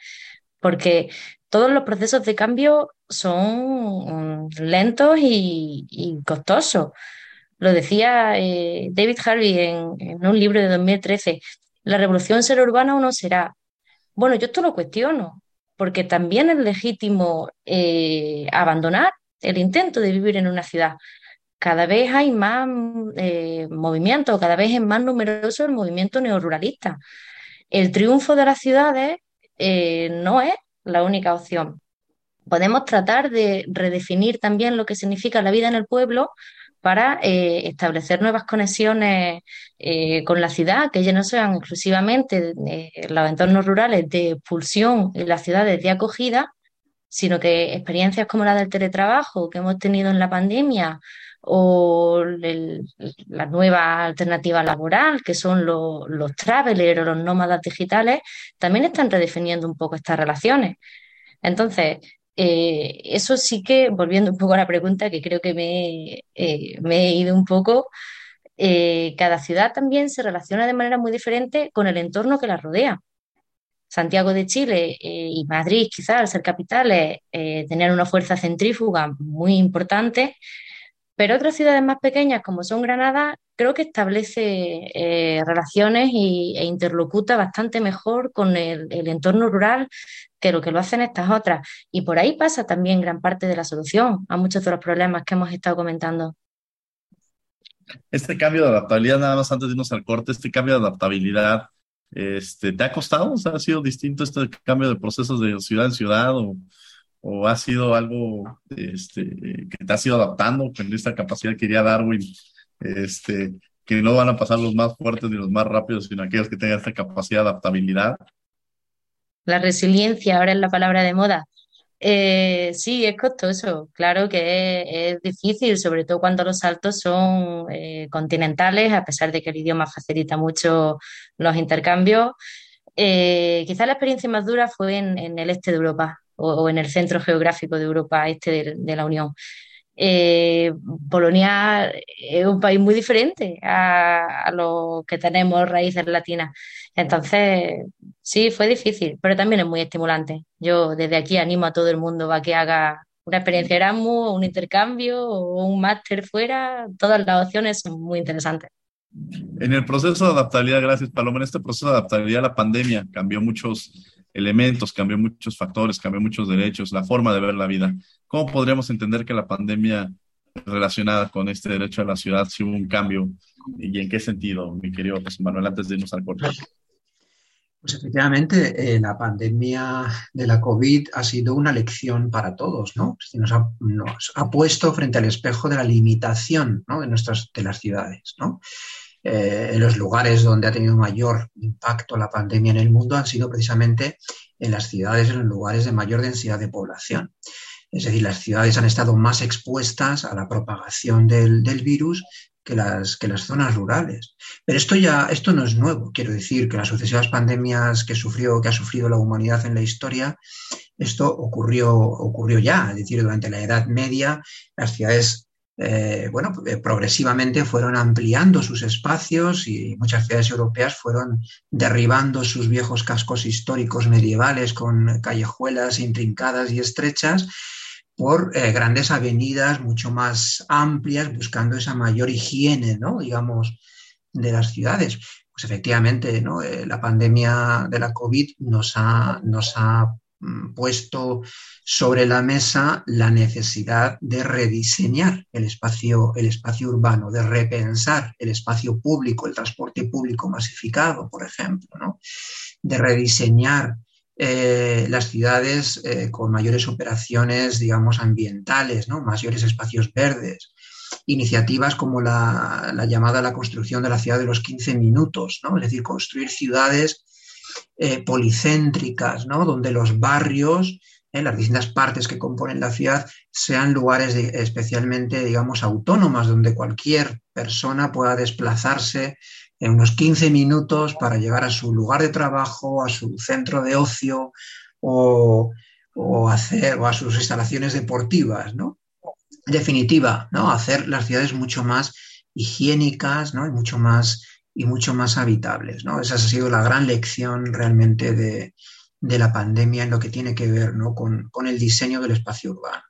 Porque todos los procesos de cambio son mm, lentos y, costosos. Lo decía eh, David Harvey en, un libro de 2013, ¿la revolución será urbana o no será? Bueno, yo esto lo cuestiono, porque también es legítimo eh, abandonar el intento de vivir en una ciudad. Cada vez hay más eh, movimiento, cada vez es más numeroso el movimiento neoruralista. El triunfo de las ciudades no es la única opción. Podemos tratar de redefinir también lo que significa la vida en el pueblo para eh, establecer nuevas conexiones eh, con la ciudad, que ya no sean exclusivamente los entornos rurales de expulsión y las ciudades de acogida, sino que experiencias como la del teletrabajo que hemos tenido en la pandemia o la nueva alternativa laboral, que son los travelers o los nómadas digitales, también están redefiniendo un poco estas relaciones. Entonces, eh, eso sí que, volviendo un poco a la pregunta, que creo que me, eh, he ido un poco, eh, cada ciudad también se relaciona de manera muy diferente con el entorno que la rodea. Santiago de Chile y Madrid, quizás al ser capitales, tenían una fuerza centrífuga muy importante, pero otras ciudades más pequeñas, como son Granada, creo que establece eh, relaciones e interlocuta bastante mejor con el, entorno rural que lo que lo hacen estas otras. Y por ahí pasa también gran parte de la solución a muchos de los problemas que hemos estado comentando. Este cambio de adaptabilidad, nada más antes de irnos al corte, este cambio de adaptabilidad, este, ¿te ha costado? O sea, ¿Ha sido distinto este cambio de procesos de ciudad en ciudad? ¿O, o ha sido algo este, que te has ido adaptando con esta capacidad que quería Darwin, este, que no van a pasar los más fuertes ni los más rápidos, sino aquellos que tengan esta capacidad de adaptabilidad? La resiliencia ahora es la palabra de moda. Eh, sí, es costoso, claro que es, difícil, sobre todo cuando los saltos son eh, continentales, a pesar de que el idioma facilita mucho los intercambios. Eh, quizá la experiencia más dura fue en, el este de Europa, o, en el centro geográfico de Europa este de, la Unión. Eh, Polonia es un país muy diferente a, a los que tenemos raíces latinas. Entonces, sí, fue difícil, pero también es muy estimulante. Yo desde aquí animo a todo el mundo a que haga una experiencia Erasmus, un intercambio o un máster fuera. Todas las opciones son muy interesantes. En el proceso de adaptabilidad, gracias Paloma, en este proceso de adaptabilidad la pandemia cambió muchos elementos, cambió muchos factores, cambió muchos derechos, la forma de ver la vida. ¿Cómo podríamos entender que la pandemia relacionada con este derecho a la ciudad si hubo un cambio y en qué sentido, mi querido José Manuel, antes de irnos al corte? Pues efectivamente, eh, la pandemia de la COVID ha sido una lección para todos, ¿no? Nos ha, nos ha puesto frente al espejo de la limitación ¿no? de, nuestras, de las ciudades, ¿no? Eh, en los lugares donde ha tenido mayor impacto la pandemia en el mundo han sido precisamente en las ciudades, en los lugares de mayor densidad de población. Es decir, las ciudades han estado más expuestas a la propagación del, virus que las, que las zonas rurales. Pero esto ya esto no es nuevo. Quiero decir que las sucesivas pandemias que, sufrió, que ha sufrido la humanidad en la historia, esto ocurrió, ocurrió ya. Es decir, durante la Edad Media, las ciudades eh, bueno, eh, progresivamente fueron ampliando sus espacios y muchas ciudades europeas fueron derribando sus viejos cascos históricos medievales con callejuelas intrincadas y estrechas por eh, grandes avenidas mucho más amplias, buscando esa mayor higiene, ¿no? digamos, de las ciudades. Pues efectivamente, ¿no? La pandemia de la COVID nos ha, nos ha puesto sobre la mesa la necesidad de rediseñar el espacio, el espacio urbano, de repensar el espacio público, el transporte público masificado, por ejemplo, ¿no? de rediseñar eh, las ciudades eh, con mayores operaciones, digamos, ambientales, ¿no? mayores espacios verdes. Iniciativas como la, llamada la construcción de la ciudad de los 15 minutos, ¿no? es decir, construir ciudades eh, policéntricas, ¿no? donde los barrios, las distintas partes que componen la ciudad, sean lugares especialmente, digamos, autónomas, donde cualquier persona pueda desplazarse en unos 15 minutos para llegar a su lugar de trabajo, a su centro de ocio o, hacer, o a sus instalaciones deportivas, ¿no? En definitiva, ¿no? Hacer las ciudades mucho más higiénicas, ¿no? Y mucho más, y mucho más habitables, ¿no? Esa ha sido la gran lección realmente de, la pandemia en lo que tiene que ver ¿no? con, con el diseño del espacio urbano.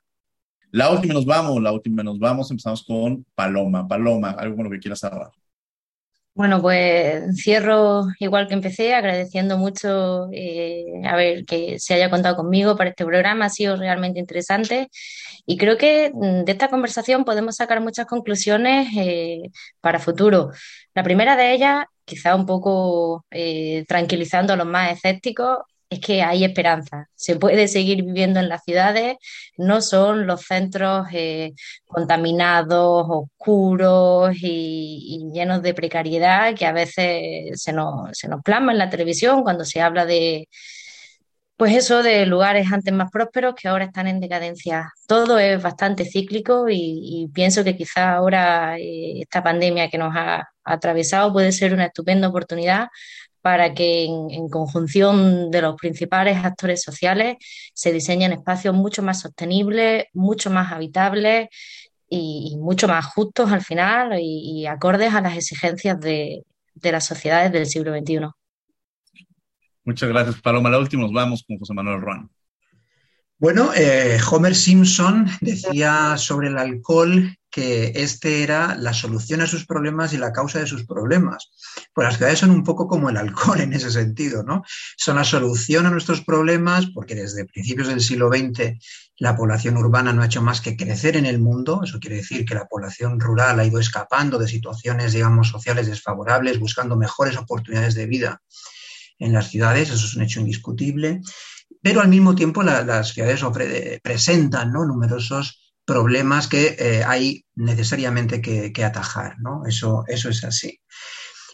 La última nos vamos, la última nos vamos, empezamos con Paloma. Paloma, algo con lo que quieras cerrar. Bueno, pues cierro igual que empecé, agradeciendo mucho eh, a ver que se haya contado conmigo para este programa, ha sido realmente interesante y creo que mm, de esta conversación podemos sacar muchas conclusiones eh, para futuro. La primera de ellas, quizá un poco eh, tranquilizando a los más escépticos, es que hay esperanza. Se puede seguir viviendo en las ciudades, no son los centros eh, contaminados, oscuros y, llenos de precariedad que a veces se nos, se nos plasma en la televisión cuando se habla de, pues eso, de lugares antes más prósperos que ahora están en decadencia. Todo es bastante cíclico y, pienso que quizá ahora eh, esta pandemia que nos ha atravesado puede ser una estupenda oportunidad para que en, conjunción de los principales actores sociales se diseñen espacios mucho más sostenibles, mucho más habitables y, mucho más justos al final y, acordes a las exigencias de, las sociedades del siglo XXI. Muchas gracias, Paloma. La última nos vamos con José Manuel Ruano. Bueno, eh, Homer Simpson decía sobre el alcohol que este era la solución a sus problemas y la causa de sus problemas. Pues las ciudades son un poco como el alcohol en ese sentido, ¿no? Son la solución a nuestros problemas porque desde principios del siglo XX la población urbana no ha hecho más que crecer en el mundo. Eso quiere decir que la población rural ha ido escapando de situaciones, digamos, sociales desfavorables, buscando mejores oportunidades de vida en las ciudades. Eso es un hecho indiscutible. Pero al mismo tiempo las ciudades presentan ¿no? numerosos problemas que eh, hay necesariamente que, atajar, ¿no? Eso, eso es así.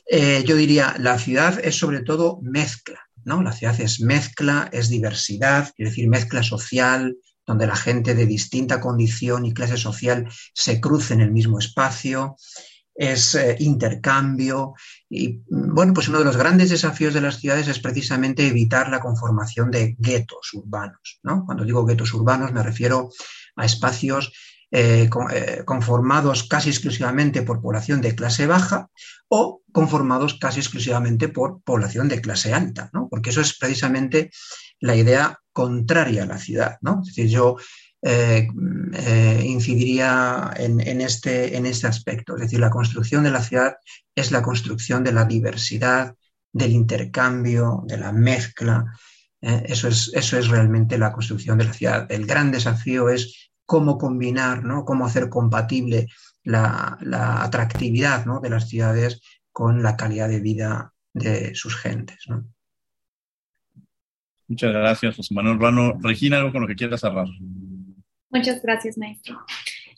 Eh, yo diría, la ciudad es sobre todo mezcla, ¿no? La ciudad es mezcla, es diversidad, es decir, mezcla social, donde la gente de distinta condición y clase social se cruce en el mismo espacio, es eh, intercambio. Y bueno, pues uno de los grandes desafíos de las ciudades es precisamente evitar la conformación de guetos urbanos. ¿no? Cuando digo guetos urbanos me refiero a espacios eh, eh, conformados casi exclusivamente por población de clase baja o conformados casi exclusivamente por población de clase alta, ¿no? porque eso es precisamente la idea contraria a la ciudad. ¿no? Es decir, yo eh, incidiría en, este, en este aspecto, es decir, la construcción de la ciudad es la construcción de la diversidad, del intercambio, de la mezcla, eso, es, eso, es, realmente la construcción de la ciudad. El gran desafío es cómo combinar, ¿no? cómo hacer compatible la, atractividad de las ciudades con la calidad de vida de sus gentes. Muchas gracias, José Manuel Urbano. Regina, algo con lo que quieras cerrar. Muchas gracias, maestro.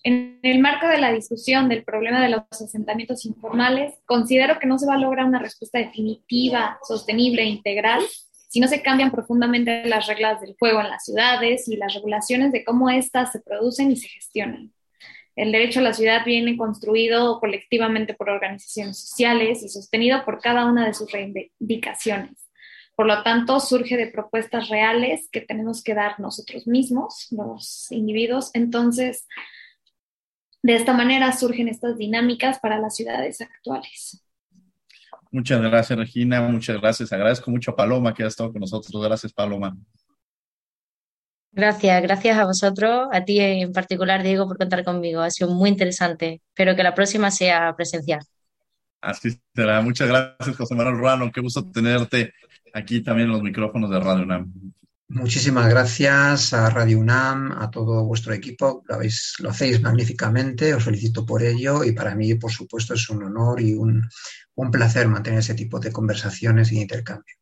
En el marco de la discusión del problema de los asentamientos informales, considero que no se va a lograr una respuesta definitiva, sostenible e integral si no se cambian profundamente las reglas del juego en las ciudades y las regulaciones de cómo éstas se producen y se gestionan. El derecho a la ciudad viene construido colectivamente por organizaciones sociales y sostenido por cada una de sus reivindicaciones. Por lo tanto, surge de propuestas reales que tenemos que dar nosotros mismos, los individuos. Entonces, de esta manera surgen estas dinámicas para las ciudades actuales. Muchas gracias, Regina. Muchas gracias. Agradezco mucho a Paloma que ha estado con nosotros. Gracias, Paloma. Gracias, gracias a vosotros, a ti en particular, Diego, por contar conmigo. Ha sido muy interesante. Espero que la próxima sea presencial. Así será. Muchas gracias, José Manuel Ruano. Qué gusto tenerte aquí también en los micrófonos de Radio UNAM. Muchísimas gracias a Radio UNAM, a todo vuestro equipo. Lo, habéis, lo hacéis magníficamente, os felicito por ello y para mí, por supuesto, es un honor y un, un placer mantener ese tipo de conversaciones y intercambio.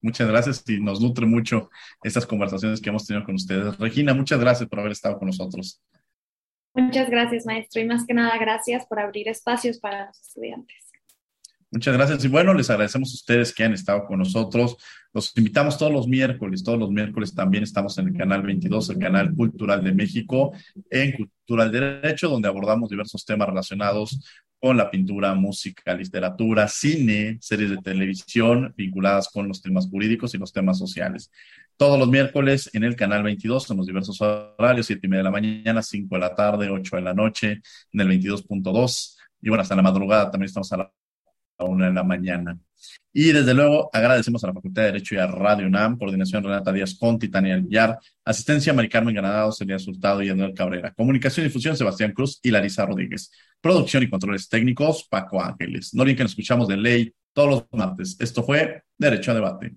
Muchas gracias y nos nutre mucho estas conversaciones que hemos tenido con ustedes. Regina, muchas gracias por haber estado con nosotros. Muchas gracias, maestro, y más que nada, gracias por abrir espacios para los estudiantes. Muchas gracias. Y bueno, les agradecemos a ustedes que han estado con nosotros. Los invitamos todos los miércoles. Todos los miércoles también estamos en el canal 22, el canal cultural de México, en Cultural Derecho, donde abordamos diversos temas relacionados con la pintura, música, literatura, cine, series de televisión vinculadas con los temas jurídicos y los temas sociales. Todos los miércoles en el canal 22, en los diversos horarios, 7 y media de la mañana, 5 de la tarde, 8 de la noche, en el 22.2. Y bueno, hasta la madrugada también estamos a la 1 de la mañana. Y desde luego agradecemos a la Facultad de Derecho y a Radio UNAM, coordinación Renata Díaz Conti, Tania Yar, asistencia Mari Carmen Granados, Elías Hurtado y Edward Cabrera, comunicación y difusión Sebastián Cruz y Larisa Rodríguez, producción y controles técnicos Paco Ángeles. No olviden que nos escuchamos de ley todos los martes. Esto fue Derecho a Debate.